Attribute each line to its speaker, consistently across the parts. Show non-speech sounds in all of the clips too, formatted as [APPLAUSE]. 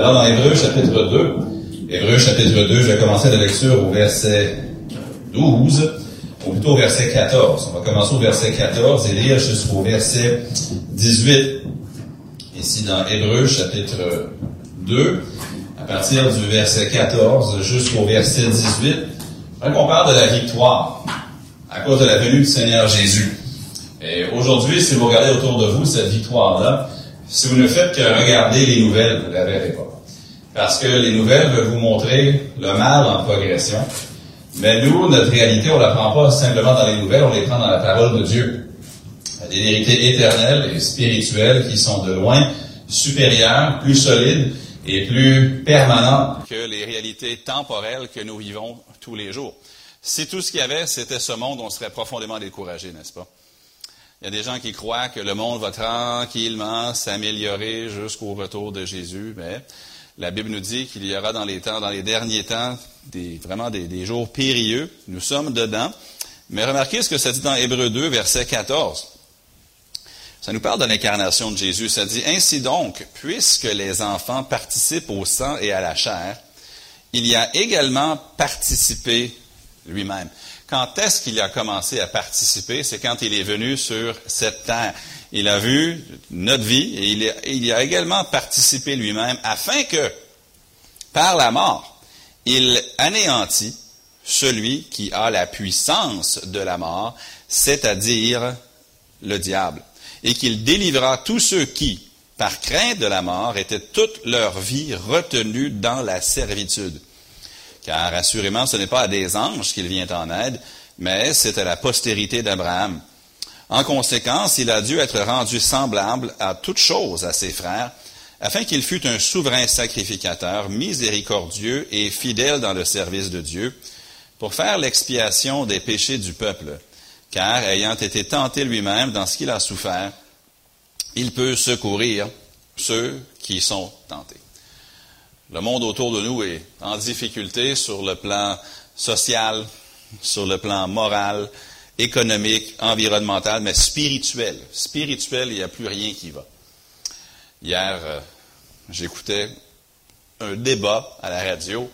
Speaker 1: Alors, dans Hébreu chapitre 2, Hébreu chapitre 2, je vais commencer la lecture au verset 12, ou plutôt au verset 14. On va commencer au verset 14 et lire jusqu'au verset 18. Ici dans Hébreu chapitre 2, à partir du verset 14 jusqu'au verset 18, on parle de la victoire à cause de la venue du Seigneur Jésus. Et aujourd'hui, si vous regardez autour de vous cette victoire-là, si vous ne faites que regarder les nouvelles, vous ne la verrez pas. Parce que les nouvelles veulent vous montrer le mal en progression. Mais nous, notre réalité, on ne la prend pas simplement dans les nouvelles, on les prend dans la parole de Dieu. Des vérités éternelles et spirituelles qui sont de loin supérieures, plus solides et plus permanentes que les réalités temporelles que nous vivons tous les jours. Si tout ce qu'il y avait, c'était ce monde, on serait profondément découragé, n'est-ce pas? Il y a des gens qui croient que le monde va tranquillement s'améliorer jusqu'au retour de Jésus, mais la Bible nous dit qu'il y aura dans les temps, dans les derniers temps, des, vraiment des, jours périlleux. Nous sommes dedans. Mais remarquez ce que ça dit dans Hébreu 2, verset 14. Ça nous parle de l'incarnation de Jésus. Ça dit, Ainsi donc, puisque les enfants participent au sang et à la chair, il y a également participé lui-même. Quand est-ce qu'il a commencé à participer? C'est quand il est venu sur cette terre. Il a vu notre vie et il, y a également participé lui-même afin que, par la mort, il anéantit celui qui a la puissance de la mort, c'est-à-dire le diable, et qu'il délivra tous ceux qui, par crainte de la mort, étaient toute leur vie retenus dans la servitude car assurément ce n'est pas à des anges qu'il vient en aide, mais c'est à la postérité d'Abraham. En conséquence, il a dû être rendu semblable à toute chose à ses frères, afin qu'il fût un souverain sacrificateur, miséricordieux et fidèle dans le service de Dieu, pour faire l'expiation des péchés du peuple, car ayant été tenté lui-même dans ce qu'il a souffert, il peut secourir ceux qui sont tentés. Le monde autour de nous est en difficulté sur le plan social, sur le plan moral, économique, environnemental, mais spirituel. Spirituel, il n'y a plus rien qui va. Hier, euh, j'écoutais un débat à la radio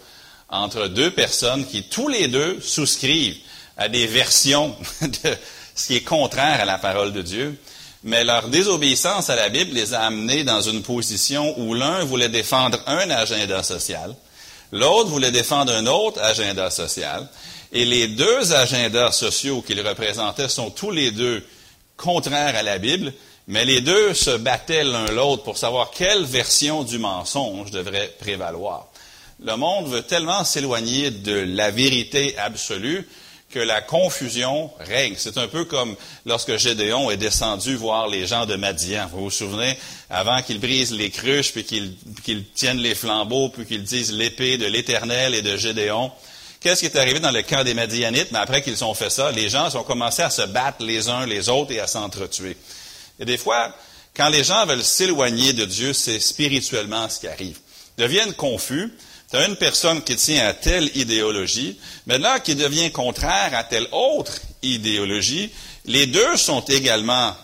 Speaker 1: entre deux personnes qui, tous les deux, souscrivent à des versions [LAUGHS] de ce qui est contraire à la parole de Dieu mais leur désobéissance à la Bible les a amenés dans une position où l'un voulait défendre un agenda social, l'autre voulait défendre un autre agenda social, et les deux agendas sociaux qu'ils représentaient sont tous les deux contraires à la Bible, mais les deux se battaient l'un l'autre pour savoir quelle version du mensonge devrait prévaloir. Le monde veut tellement s'éloigner de la vérité absolue que la confusion règne. C'est un peu comme lorsque Gédéon est descendu voir les gens de Madian. Vous vous souvenez, avant qu'ils brisent les cruches, puis qu'ils tiennent les flambeaux, puis qu'ils disent l'épée de l'Éternel et de Gédéon. Qu'est-ce qui est arrivé dans le camp des Madianites? Mais après qu'ils ont fait ça, les gens ont commencé à se battre les uns les autres et à s'entretuer. Et des fois, quand les gens veulent s'éloigner de Dieu, c'est spirituellement ce qui arrive. Ils deviennent confus, tu as une personne qui tient à telle idéologie, mais là qui devient contraire à telle autre idéologie. Les deux sont également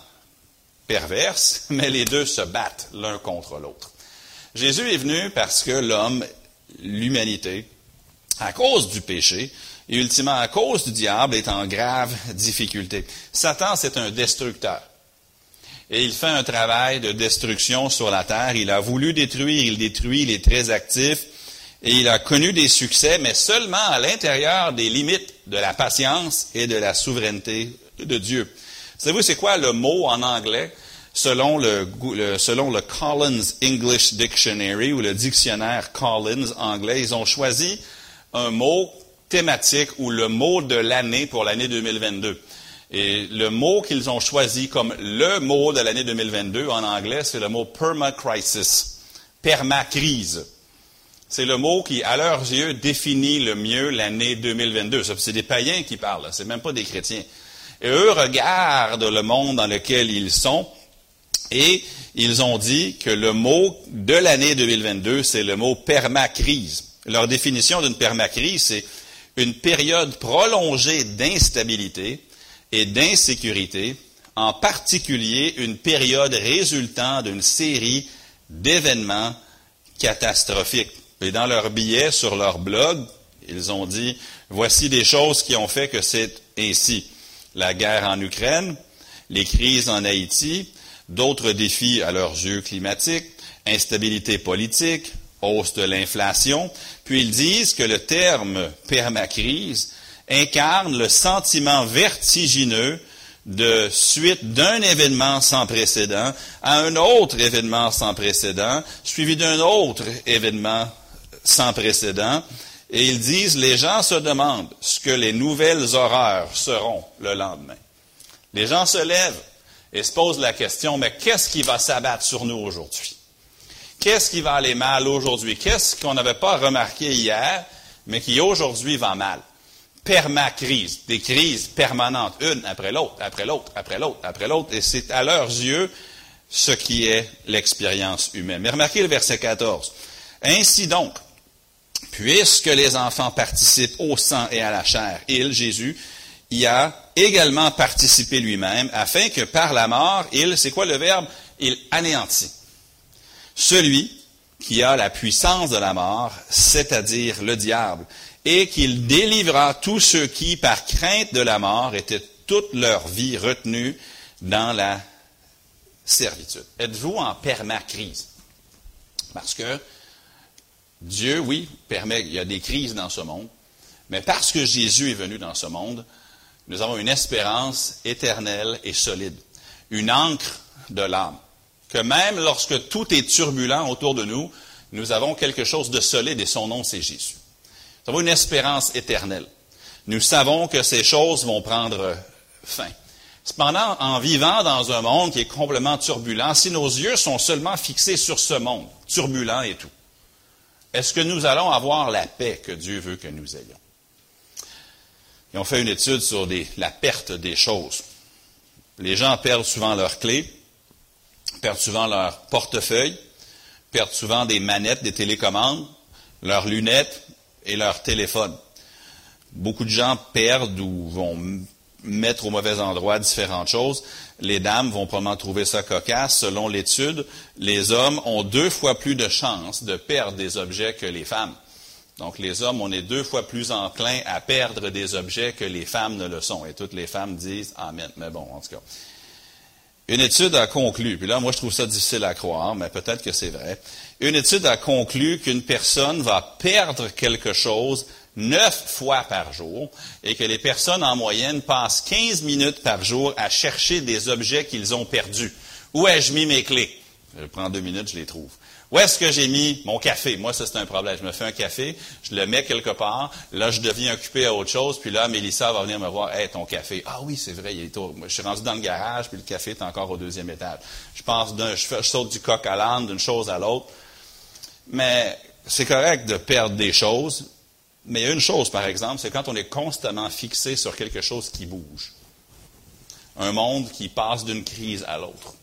Speaker 1: perverses, [LAUGHS] mais les deux se battent l'un contre l'autre. Jésus est venu parce que l'homme, l'humanité, à cause du péché, et ultimement à cause du diable, est en grave difficulté. Satan, c'est un destructeur. Et il fait un travail de destruction sur la terre. Il a voulu détruire, il détruit, il est très actif et il a connu des succès, mais seulement à l'intérieur des limites de la patience et de la souveraineté de Dieu. Savez-vous, c'est quoi le mot en anglais? Selon le, selon le Collins English Dictionary ou le dictionnaire Collins anglais? Ils ont choisi un mot thématique ou le mot de l'année pour l'année 2022. Et le mot qu'ils ont choisi comme le mot de l'année 2022 en anglais, c'est le mot permacrisis, permacrise. C'est le mot qui, à leurs yeux, définit le mieux l'année 2022. C'est des païens qui parlent, c'est même pas des chrétiens. Et eux regardent le monde dans lequel ils sont et ils ont dit que le mot de l'année 2022, c'est le mot permacrise. Leur définition d'une permacrise, c'est une période prolongée d'instabilité et d'insécurité, en particulier une période résultant d'une série d'événements
Speaker 2: catastrophique. Et dans leur billet sur leur blog, ils ont dit, voici des choses qui ont fait que c'est ainsi. La guerre en Ukraine, les crises en Haïti, d'autres défis à leurs yeux climatiques, instabilité politique, hausse de l'inflation, puis ils disent que le terme permacrise incarne le sentiment vertigineux de suite d'un événement sans précédent à un autre événement sans précédent, suivi d'un autre événement sans précédent. Et ils disent, les gens se demandent ce que les nouvelles horreurs seront le lendemain. Les gens se lèvent et se posent la question, mais qu'est-ce qui va s'abattre sur nous aujourd'hui? Qu'est-ce qui va aller mal aujourd'hui? Qu'est-ce qu'on n'avait pas remarqué hier, mais qui aujourd'hui va mal? Permacrise, des crises permanentes, une après l'autre, après l'autre, après l'autre, après l'autre, et c'est à leurs yeux ce qui est l'expérience humaine. Mais remarquez le verset 14. Ainsi donc, puisque les enfants participent au sang et à la chair, il, Jésus, y a également participé lui-même, afin que par la mort, il, c'est quoi le verbe? Il anéantit celui qui a la puissance de la mort, c'est-à-dire le diable, et qu'il délivra tous ceux qui, par crainte de la mort, étaient toute leur vie retenus dans la servitude. Êtes-vous en permacrise? Parce que Dieu, oui, permet, il y a des crises dans ce monde, mais parce que Jésus est venu dans ce monde, nous avons une espérance éternelle et solide, une encre de l'âme que même lorsque tout est turbulent autour de nous, nous avons quelque chose de solide et son nom, c'est Jésus. Nous avons une espérance éternelle. Nous savons que ces choses vont prendre fin. Cependant, en vivant dans un monde qui est complètement turbulent, si nos yeux sont seulement fixés sur ce monde, turbulent et tout, est-ce que nous allons avoir la paix que Dieu veut que nous ayons? Ils ont fait une étude sur la perte des choses. Les gens perdent souvent leurs clés, perdent souvent leur portefeuille, perdent souvent des manettes, des télécommandes, leurs lunettes et leur téléphone. Beaucoup de gens perdent ou vont mettre au mauvais endroit différentes choses. Les dames vont probablement trouver ça cocasse. Selon l'étude, les hommes ont deux fois plus de chances de perdre des objets que les femmes. Donc, les hommes, on est deux fois plus enclins à perdre des objets que les femmes ne le sont. Et toutes les femmes disent Amen. Mais bon, en tout cas. Une étude a conclu, puis là, moi, je trouve ça difficile à croire, mais peut-être que c'est vrai. Une étude a conclu qu'une personne va perdre quelque chose neuf fois par jour et que les personnes en moyenne passent 15 minutes par jour à chercher des objets qu'ils ont perdus. Où ai-je mis mes clés? Je prends deux minutes, je les trouve. Où est-ce que j'ai mis mon café? Moi, ça, c'est un problème. Je me fais un café, je le mets quelque part, là, je deviens occupé à autre chose, puis là, Mélissa va venir me voir, hey, ton café. Ah oui, c'est vrai, il est au... Je suis rendu dans le garage, puis le café est encore au deuxième étage. Je pense d'un, je, saute du coq à l'âne, d'une chose à l'autre. Mais c'est correct de perdre des choses, mais il y a une chose, par exemple, c'est quand on est constamment fixé sur quelque chose qui bouge. Un monde qui passe d'une crise à l'autre.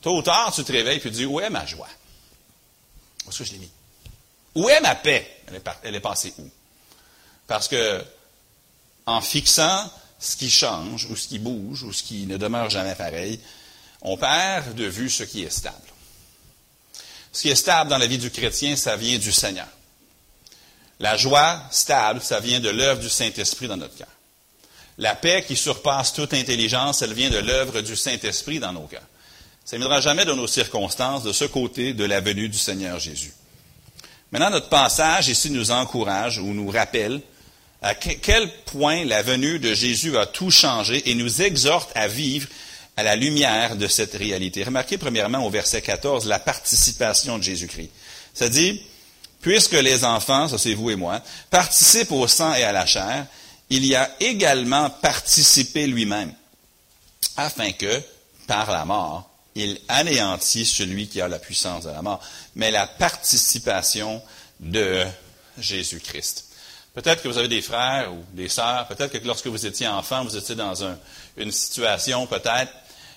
Speaker 2: Tôt ou tard, tu te réveilles et tu dis, où est ma joie? Où est-ce que je l'ai mis? Où est ma paix? Elle est, passée où? Parce que, en fixant ce qui change, ou ce qui bouge, ou ce qui ne demeure jamais pareil, on perd de vue ce qui est stable. Ce qui est stable dans la vie du chrétien, ça vient du Seigneur. La joie stable, ça vient de l'œuvre du Saint-Esprit dans notre cœur. La paix qui surpasse toute intelligence, elle vient de l'œuvre du Saint-Esprit dans nos cœurs. Ça ne viendra jamais de nos circonstances de ce côté de la venue du Seigneur Jésus. Maintenant, notre passage ici nous encourage ou nous rappelle à quel point la venue de Jésus a tout changé et nous exhorte à vivre à la lumière de cette réalité. Remarquez premièrement au verset 14 la participation de Jésus-Christ. Ça dit, puisque les enfants, ça c'est vous et moi, participent au sang et à la chair, il y a également participé lui-même, afin que, par la mort, il anéantit celui qui a la puissance de la mort, mais la participation de Jésus-Christ. Peut-être que vous avez des frères ou des sœurs, peut-être que lorsque vous étiez enfant, vous étiez dans une situation peut-être,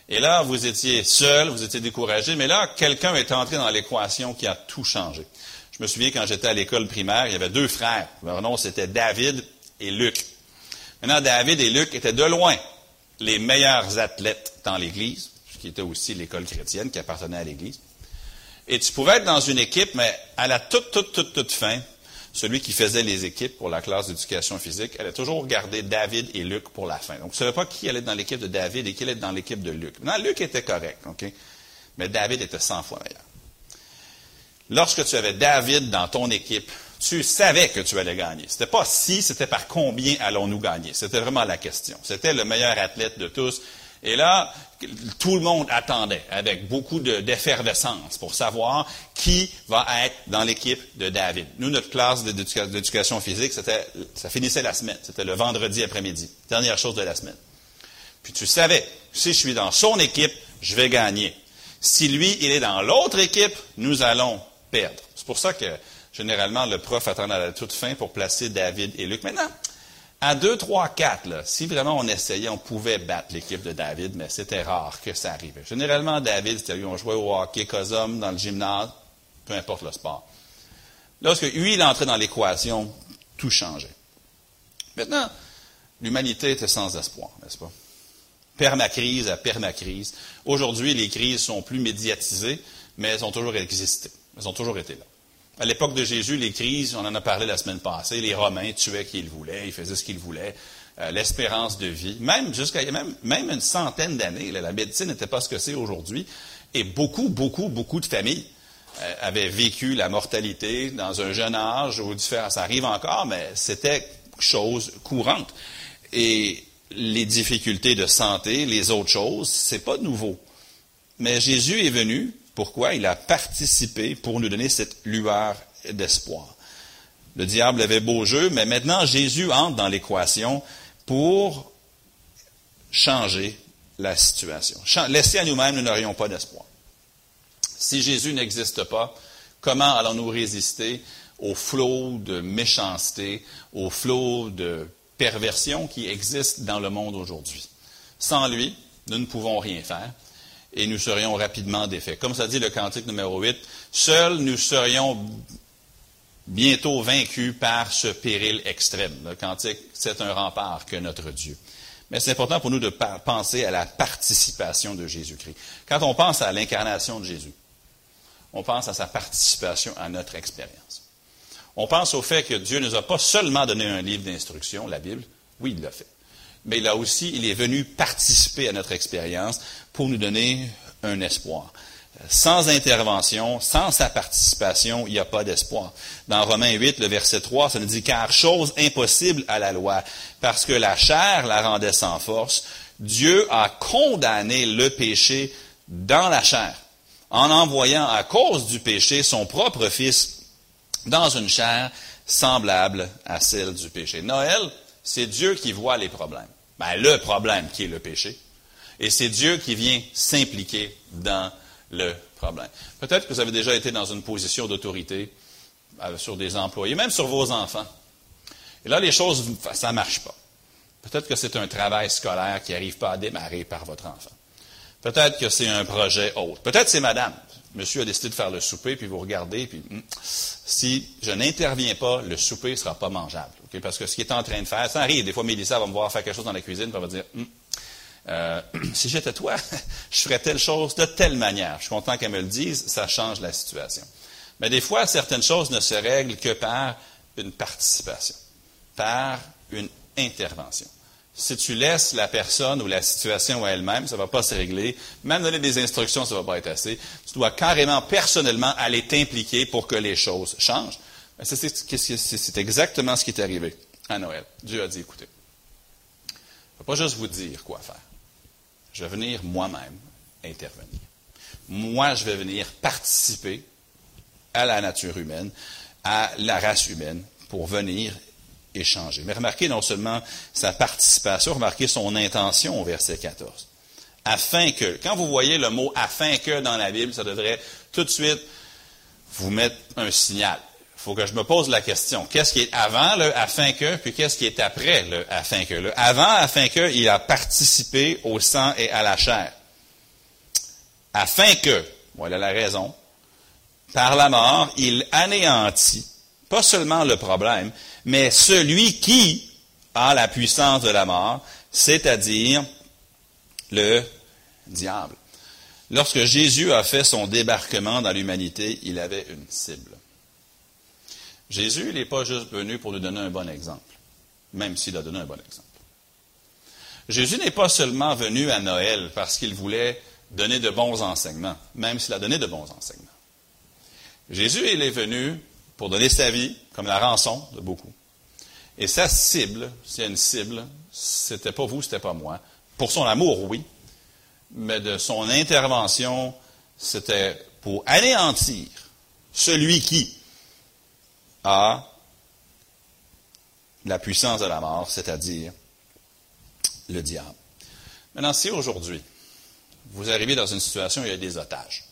Speaker 2: et là, vous étiez seul, vous étiez découragé, mais là, quelqu'un est entré dans l'équation qui a tout changé. Je me souviens quand j'étais à l'école primaire, il y avait deux frères. Leur nom, c'était David et Luc. Maintenant, David et Luc étaient de loin les meilleurs athlètes dans l'Église qui était aussi l'école chrétienne, qui appartenait à l'Église. Et tu pouvais être dans une équipe, mais à la toute, toute, toute, toute fin, celui qui faisait les équipes pour la classe d'éducation physique, elle a toujours regardé David et Luc pour la fin. Donc, tu ne savais pas qui allait être dans l'équipe de David et qui allait être dans l'équipe de Luc. Non, Luc était correct, OK? Mais David était 100 fois meilleur. Lorsque tu avais David dans ton équipe, tu savais que tu allais gagner. C'était pas si, c'était par combien allons-nous gagner. C'était vraiment la question. C'était le meilleur athlète de tous. Et là, tout le monde attendait avec beaucoup d'effervescence pour savoir qui va être dans l'équipe de David. Nous, notre classe d'éducation physique, ça finissait la semaine. C'était le vendredi après-midi. Dernière chose de la semaine. Puis tu savais, si je suis dans son équipe, je vais gagner. Si lui, il est dans l'autre équipe, nous allons perdre. C'est pour ça que, généralement, le prof attend à la toute fin pour placer David et Luc. Maintenant, à 2, 3, 4, si vraiment on essayait, on pouvait battre l'équipe de David, mais c'était rare que ça arrivait. Généralement, David, c'était lui, on jouait au hockey, Cosum, dans le gymnase, peu importe le sport. Lorsque lui, il entrait dans l'équation, tout changeait. Maintenant, l'humanité était sans espoir, n'est-ce pas? Permacrise à permacrise. Aujourd'hui, les crises sont plus médiatisées, mais elles ont toujours existé. Elles ont toujours été là. À l'époque de Jésus, les crises, on en a parlé la semaine passée, les Romains tuaient qui ils voulaient, ils faisaient ce qu'ils voulaient, euh, l'espérance de vie, même jusqu'à même, même une centaine d'années, la médecine n'était pas ce que c'est aujourd'hui, et beaucoup, beaucoup, beaucoup de familles euh, avaient vécu la mortalité dans un jeune âge, ou différent, ça arrive encore, mais c'était chose courante. Et les difficultés de santé, les autres choses, c'est pas nouveau. Mais Jésus est venu pourquoi Il a participé pour nous donner cette lueur d'espoir. Le diable avait beau jeu, mais maintenant Jésus entre dans l'équation pour changer la situation. Laissés à nous-mêmes, nous n'aurions pas d'espoir. Si Jésus n'existe pas, comment allons-nous résister au flot de méchanceté, au flot de perversion qui existe dans le monde aujourd'hui? Sans lui, nous ne pouvons rien faire et nous serions rapidement défaits. Comme ça dit le cantique numéro 8, seuls nous serions bientôt vaincus par ce péril extrême. Le cantique, c'est un rempart que notre Dieu. Mais c'est important pour nous de penser à la participation de Jésus-Christ. Quand on pense à l'incarnation de Jésus, on pense à sa participation à notre expérience. On pense au fait que Dieu ne nous a pas seulement donné un livre d'instruction, la Bible, oui, il l'a fait mais là aussi, il est venu participer à notre expérience pour nous donner un espoir. Sans intervention, sans sa participation, il n'y a pas d'espoir. Dans Romains 8, le verset 3, ça nous dit, car chose impossible à la loi, parce que la chair la rendait sans force, Dieu a condamné le péché dans la chair, en envoyant à cause du péché son propre Fils dans une chair semblable à celle du péché. Noël, c'est Dieu qui voit les problèmes. Ben, le problème qui est le péché. Et c'est Dieu qui vient s'impliquer dans le problème. Peut-être que vous avez déjà été dans une position d'autorité euh, sur des employés, même sur vos enfants. Et là, les choses, ça ne marche pas. Peut-être que c'est un travail scolaire qui n'arrive pas à démarrer par votre enfant. Peut-être que c'est un projet autre. Peut-être c'est madame. Monsieur a décidé de faire le souper, puis vous regardez, puis hmm, si je n'interviens pas, le souper ne sera pas mangeable. Parce que ce qu'il est en train de faire, ça arrive. Des fois, Mélissa va me voir faire quelque chose dans la cuisine, puis elle dire hmm, euh, [CLEARS THROAT] si j'étais toi, [LAUGHS] je ferais telle chose de telle manière. Je suis content qu'elle me le dise, ça change la situation. Mais des fois, certaines choses ne se règlent que par une participation, par une intervention. Si tu laisses la personne ou la situation à elle-même, ça ne va pas se régler. Même donner des instructions, ça ne va pas être assez. Tu dois carrément, personnellement, aller t'impliquer pour que les choses changent. C'est exactement ce qui est arrivé à Noël. Dieu a dit, écoutez, je ne vais pas juste vous dire quoi faire. Je vais venir moi-même intervenir. Moi, je vais venir participer à la nature humaine, à la race humaine, pour venir échanger. Mais remarquez non seulement sa participation, remarquez son intention au verset 14. Afin que, quand vous voyez le mot afin que dans la Bible, ça devrait tout de suite vous mettre un signal. Il faut que je me pose la question. Qu'est-ce qui est avant le afin que, puis qu'est-ce qui est après le afin que? Le avant afin que, il a participé au sang et à la chair. Afin que, voilà la raison, par la mort, il anéantit pas seulement le problème, mais celui qui a la puissance de la mort, c'est-à-dire le diable. Lorsque Jésus a fait son débarquement dans l'humanité, il avait une cible. Jésus, n'est pas juste venu pour nous donner un bon exemple, même s'il a donné un bon exemple. Jésus n'est pas seulement venu à Noël parce qu'il voulait donner de bons enseignements, même s'il a donné de bons enseignements. Jésus, il est venu pour donner sa vie comme la rançon de beaucoup. Et sa cible, s'il y a une cible, c'était pas vous, c'était pas moi. Pour son amour, oui, mais de son intervention, c'était pour anéantir celui qui a la puissance de la mort, c'est-à-dire le diable. Maintenant, si aujourd'hui, vous arrivez dans une situation où il y a des otages,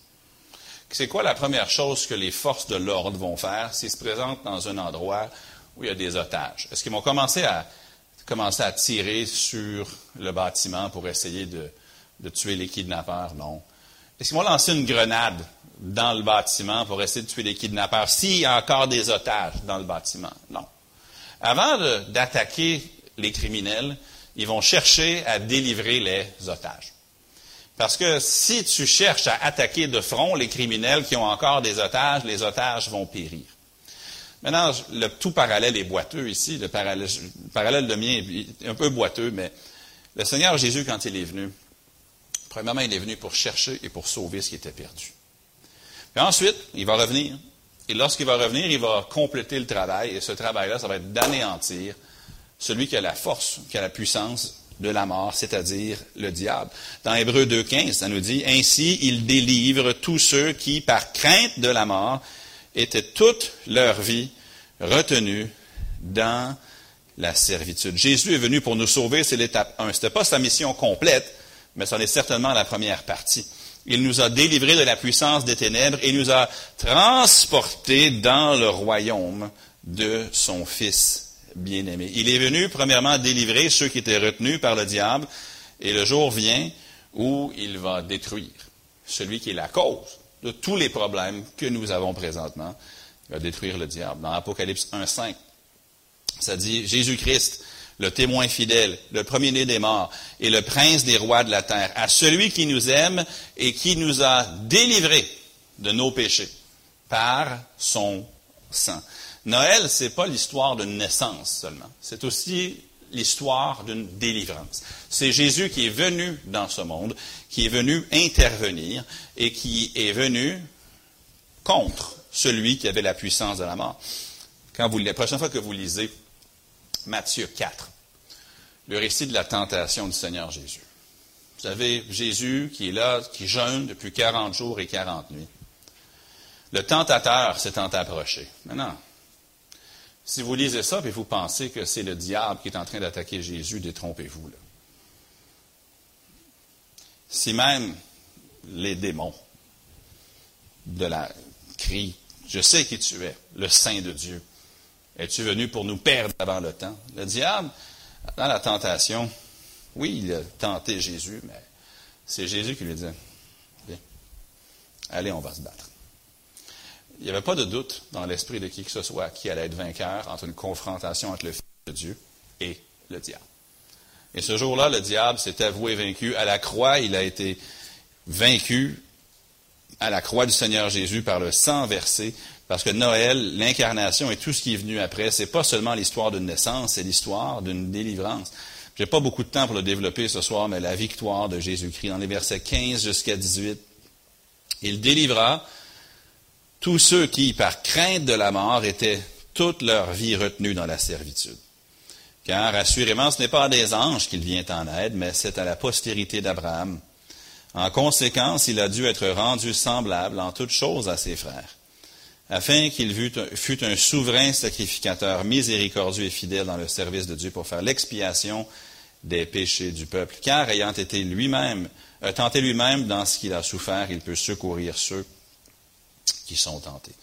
Speaker 2: c'est quoi la première chose que les forces de l'ordre vont faire s'ils se présentent dans un endroit où il y a des otages? Est-ce qu'ils vont commencer à, tirer sur le bâtiment pour essayer de, de tuer les kidnappeurs? Non. Est-ce qu'ils vont lancer une grenade dans le bâtiment pour essayer de tuer les kidnappeurs s'il y a encore des otages dans le bâtiment? Non. Avant d'attaquer les criminels, ils vont chercher à délivrer les otages. Parce que si tu cherches à attaquer de front les criminels qui ont encore des otages, les otages vont périr. Maintenant, le tout parallèle est boiteux ici. Le parallèle, le parallèle de mien est un peu boiteux, mais le Seigneur Jésus, quand il est venu, premièrement, il est venu pour chercher et pour sauver ce qui était perdu. Puis ensuite, il va revenir. Et lorsqu'il va revenir, il va compléter le travail. Et ce travail-là, ça va être d'anéantir celui qui a la force, qui a la puissance de la mort, c'est-à-dire le diable. Dans Hébreu 2.15, ça nous dit, Ainsi il délivre tous ceux qui, par crainte de la mort, étaient toute leur vie retenus dans la servitude. Jésus est venu pour nous sauver, c'est l'étape 1. Ce pas sa mission complète, mais c'en est certainement la première partie. Il nous a délivrés de la puissance des ténèbres et nous a transportés dans le royaume de son Fils bien-aimé. Il est venu, premièrement, délivrer ceux qui étaient retenus par le diable, et le jour vient où il va détruire celui qui est la cause de tous les problèmes que nous avons présentement. Il va détruire le diable. Dans Apocalypse 1.5, ça dit Jésus-Christ, le témoin fidèle, le premier-né des morts et le prince des rois de la terre, à celui qui nous aime et qui nous a délivrés de nos péchés par son sang. Noël, ce n'est pas l'histoire d'une naissance seulement, c'est aussi l'histoire d'une délivrance. C'est Jésus qui est venu dans ce monde, qui est venu intervenir et qui est venu contre celui qui avait la puissance de la mort. Quand vous, la prochaine fois que vous lisez Matthieu 4, le récit de la tentation du Seigneur Jésus. Vous savez, Jésus qui est là, qui jeûne depuis 40 jours et 40 nuits. Le tentateur s'étant approché. Maintenant, si vous lisez ça et vous pensez que c'est le diable qui est en train d'attaquer Jésus, détrompez-vous. Si même les démons de la crient, je sais qui tu es, le Saint de Dieu. Es-tu venu pour nous perdre avant le temps? Le diable, dans la tentation, oui, il a tenté Jésus, mais c'est Jésus qui lui dit, allez, on va se battre il n'y avait pas de doute dans l'esprit de qui que ce soit qui allait être vainqueur entre une confrontation entre le Fils de Dieu et le diable. Et ce jour-là, le diable s'est avoué vaincu. À la croix, il a été vaincu à la croix du Seigneur Jésus par le sang versé, parce que Noël, l'incarnation et tout ce qui est venu après, c'est pas seulement l'histoire d'une naissance, c'est l'histoire d'une délivrance. Je n'ai pas beaucoup de temps pour le développer ce soir, mais la victoire de Jésus-Christ, dans les versets 15 jusqu'à 18, il délivra tous ceux qui, par crainte de la mort, étaient toute leur vie retenus dans la servitude. Car assurément, ce n'est pas à des anges qu'il vient en aide, mais c'est à la postérité d'Abraham. En conséquence, il a dû être rendu semblable en toutes choses à ses frères, afin qu'il fût un souverain sacrificateur miséricordieux et fidèle dans le service de Dieu pour faire l'expiation des péchés du peuple. Car ayant été lui-même, euh, tenté lui-même dans ce qu'il a souffert, il peut secourir ceux qui sont tentés.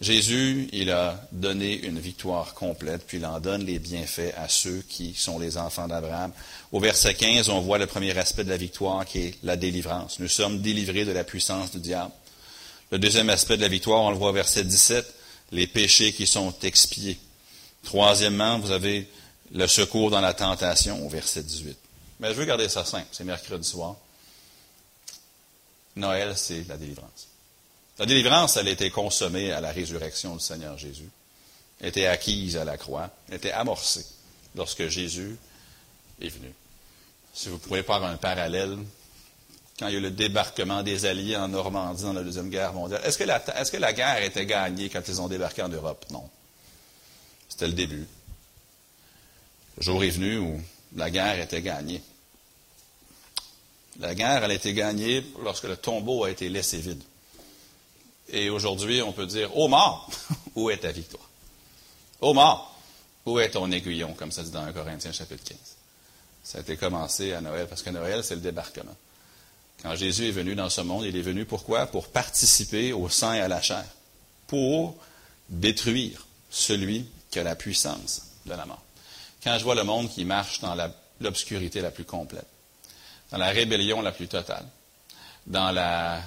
Speaker 2: Jésus, il a donné une victoire complète, puis il en donne les bienfaits à ceux qui sont les enfants d'Abraham. Au verset 15, on voit le premier aspect de la victoire qui est la délivrance. Nous sommes délivrés de la puissance du diable. Le deuxième aspect de la victoire, on le voit au verset 17, les péchés qui sont expiés. Troisièmement, vous avez le secours dans la tentation au verset 18. Mais je veux garder ça simple, c'est mercredi soir. Noël, c'est la délivrance. La délivrance, elle a été consommée à la résurrection du Seigneur Jésus, elle était acquise à la croix, elle était amorcée lorsque Jésus est venu. Si vous pouvez faire un parallèle, quand il y a eu le débarquement des Alliés en Normandie dans la Deuxième Guerre mondiale, est-ce que la, guerre était gagnée quand ils ont débarqué en Europe? Non. C'était le début. Le jour est venu où la guerre était gagnée. La guerre, elle a été gagnée lorsque le tombeau a été laissé vide. Et aujourd'hui, on peut dire, ô mort, où est ta victoire? Ô mort, où est ton aiguillon, comme ça dit dans 1 Corinthiens chapitre 15. Ça a été commencé à Noël, parce que Noël, c'est le débarquement. Quand Jésus est venu dans ce monde, il est venu pourquoi? Pour participer au sang et à la chair, pour détruire celui qui a la puissance de la mort. Quand je vois le monde qui marche dans l'obscurité la plus complète, dans la rébellion la plus totale, dans la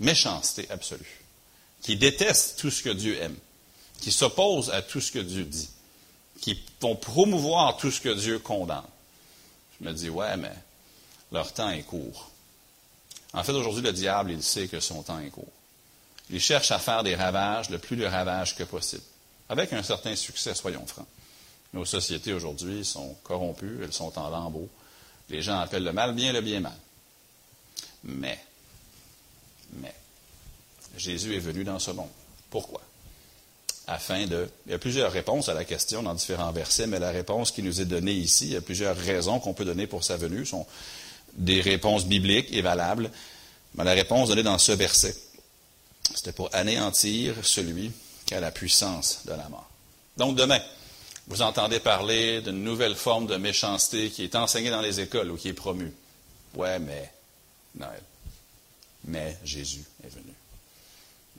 Speaker 2: méchanceté absolue, qui déteste tout ce que Dieu aime, qui s'oppose à tout ce que Dieu dit, qui vont promouvoir tout ce que Dieu condamne. Je me dis, ouais, mais leur temps est court. En fait, aujourd'hui, le diable, il sait que son temps est court. Il cherche à faire des ravages, le plus de ravages que possible, avec un certain succès, soyons francs. Nos sociétés aujourd'hui sont corrompues, elles sont en lambeaux. Les gens appellent le mal bien, le bien mal. Mais, mais, Jésus est venu dans ce monde. Pourquoi? Afin de. Il y a plusieurs réponses à la question dans différents versets, mais la réponse qui nous est donnée ici, il y a plusieurs raisons qu'on peut donner pour sa venue, sont des réponses bibliques et valables. Mais la réponse donnée dans ce verset, c'était pour anéantir celui qui a la puissance de la mort. Donc demain, vous entendez parler d'une nouvelle forme de méchanceté qui est enseignée dans les écoles ou qui est promue. Ouais, mais Noël. Mais Jésus est venu.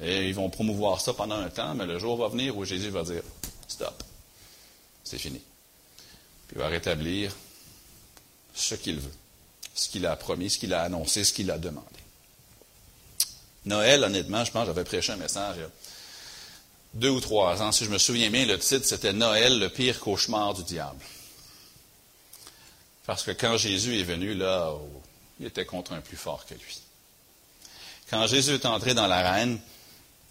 Speaker 2: Et ils vont promouvoir ça pendant un temps, mais le jour va venir où Jésus va dire Stop. C'est fini. Puis il va rétablir ce qu'il veut, ce qu'il a promis, ce qu'il a annoncé, ce qu'il a demandé. Noël, honnêtement, je pense que j'avais prêché un message deux ou trois ans, si je me souviens bien, le titre c'était Noël, le pire cauchemar du diable. Parce que quand Jésus est venu, là, oh, il était contre un plus fort que lui. Quand Jésus est entré dans l'arène,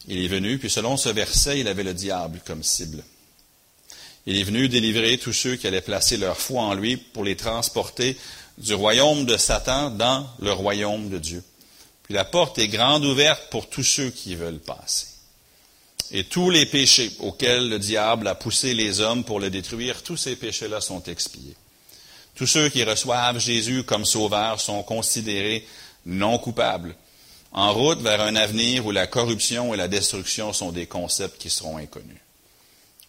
Speaker 2: il est venu, puis selon ce verset, il avait le diable comme cible. Il est venu délivrer tous ceux qui allaient placer leur foi en lui pour les transporter du royaume de Satan dans le royaume de Dieu. Puis la porte est grande ouverte pour tous ceux qui veulent passer. Et tous les péchés auxquels le diable a poussé les hommes pour le détruire, tous ces péchés-là sont expiés. Tous ceux qui reçoivent Jésus comme sauveur sont considérés non coupables, en route vers un avenir où la corruption et la destruction sont des concepts qui seront inconnus.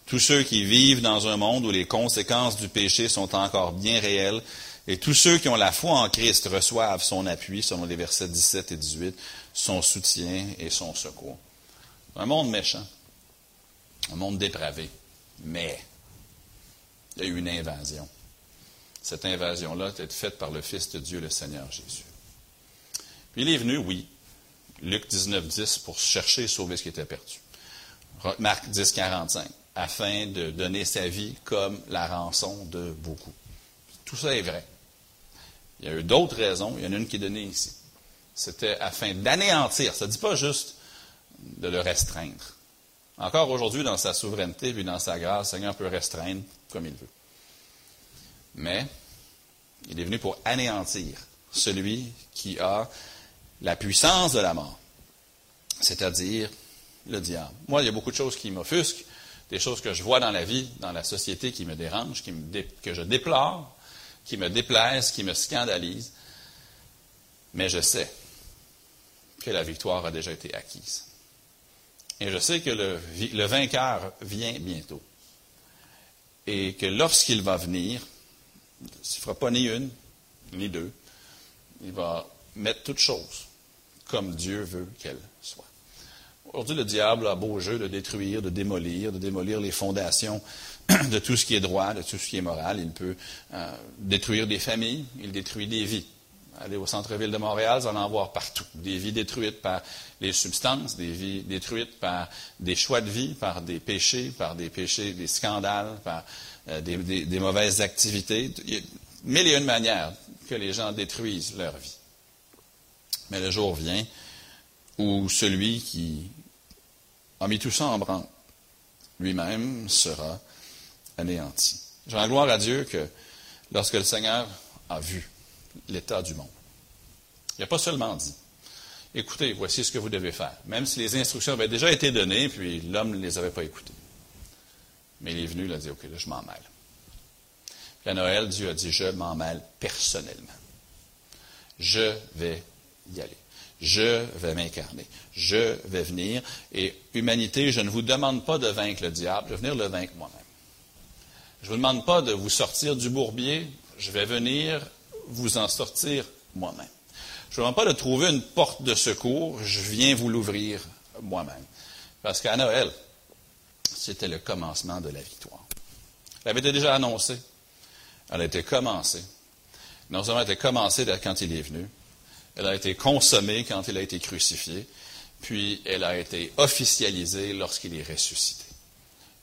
Speaker 2: Tous ceux qui vivent dans un monde où les conséquences du péché sont encore bien réelles, et tous ceux qui ont la foi en Christ reçoivent son appui, selon les versets 17 et 18, son soutien et son secours. Un monde méchant, un monde dépravé, mais il y a eu une invasion. Cette invasion-là été faite par le Fils de Dieu, le Seigneur Jésus. Puis il est venu, oui, Luc 19, 10, pour chercher et sauver ce qui était perdu. Marc 10, 45, afin de donner sa vie comme la rançon de beaucoup. Tout ça est vrai. Il y a eu d'autres raisons, il y en a une qui est donnée ici. C'était afin d'anéantir, ça ne dit pas juste de le restreindre. Encore aujourd'hui, dans sa souveraineté et dans sa grâce, le Seigneur peut restreindre comme il veut. Mais il est venu pour anéantir celui qui a la puissance de la mort, c'est-à-dire le diable. Moi, il y a beaucoup de choses qui m'offusquent, des choses que je vois dans la vie, dans la société qui me dérangent, qui que je déplore, qui me déplaisent, qui me scandalisent. Mais je sais que la victoire a déjà été acquise. Et je sais que le, le vainqueur vient bientôt. Et que lorsqu'il va venir, il ne fera pas ni une, ni deux. Il va mettre toutes choses comme Dieu veut qu'elles soient. Aujourd'hui, le diable a beau jeu de détruire, de démolir, de démolir les fondations [CLEARS THROAT] de tout ce qui est droit, de tout ce qui est moral. Il peut euh, détruire des familles, il détruit des vies. Aller au centre-ville de Montréal, vous allez en voir partout. Des vies détruites par les substances, des vies détruites par des choix de vie, par des péchés, par des péchés, des scandales, par euh, des, mauvaises activités. Il y a une manières que les gens détruisent leur vie. Mais le jour vient où celui qui a mis tout ça en branle, lui-même sera anéanti. Je rends gloire à Dieu que lorsque le Seigneur a vu l'état du monde, il n'a pas seulement dit, écoutez, voici ce que vous devez faire, même si les instructions avaient déjà été données, puis l'homme ne les avait pas écoutées. Mais il est venu, il a dit, OK, là, je m'en mêle. Puis à Noël, Dieu a dit, je m'en mêle personnellement. Je vais y aller. Je vais m'incarner. Je vais venir. Et humanité, je ne vous demande pas de vaincre le diable, je vais venir le vaincre moi-même. Je ne vous demande pas de vous sortir du bourbier, je vais venir vous en sortir moi-même. Je ne vous demande pas de trouver une porte de secours, je viens vous l'ouvrir moi-même. Parce qu'à Noël, c'était le commencement de la victoire. Elle avait été déjà annoncée. Elle a été commencée. Non seulement elle a été commencée quand il est venu, elle a été consommée quand il a été crucifié, puis elle a été officialisée lorsqu'il est ressuscité.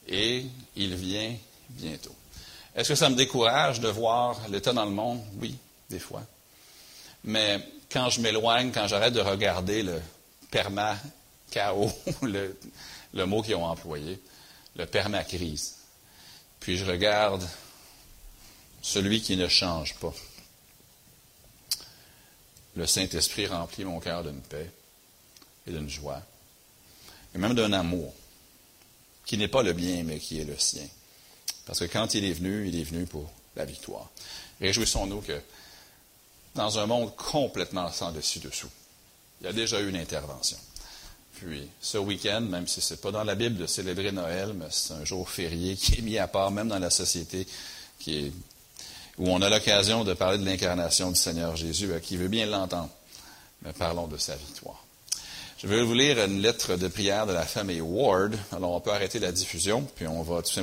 Speaker 2: Et il vient bientôt. Est-ce que ça me décourage de voir l'état dans le monde? Oui, des fois. Mais quand je m'éloigne, quand j'arrête de regarder le perma-chaos, [LAUGHS] le, le mot qu'ils ont employé, le perma-crise, puis je regarde celui qui ne change pas, le Saint-Esprit remplit mon cœur d'une paix et d'une joie, et même d'un amour, qui n'est pas le bien, mais qui est le sien. Parce que quand il est venu, il est venu pour la victoire. Réjouissons-nous que dans un monde complètement sans dessus-dessous, il y a déjà eu une intervention. Puis, ce week-end, même si ce n'est pas dans la Bible de célébrer Noël, mais c'est un jour férié qui est mis à part, même dans la société qui est où on a l'occasion de parler de l'incarnation du Seigneur Jésus, à qui veut bien l'entendre. Mais parlons de sa victoire. Je vais vous lire une lettre de prière de la famille Ward. Alors, on peut arrêter la diffusion, puis on va tout simplement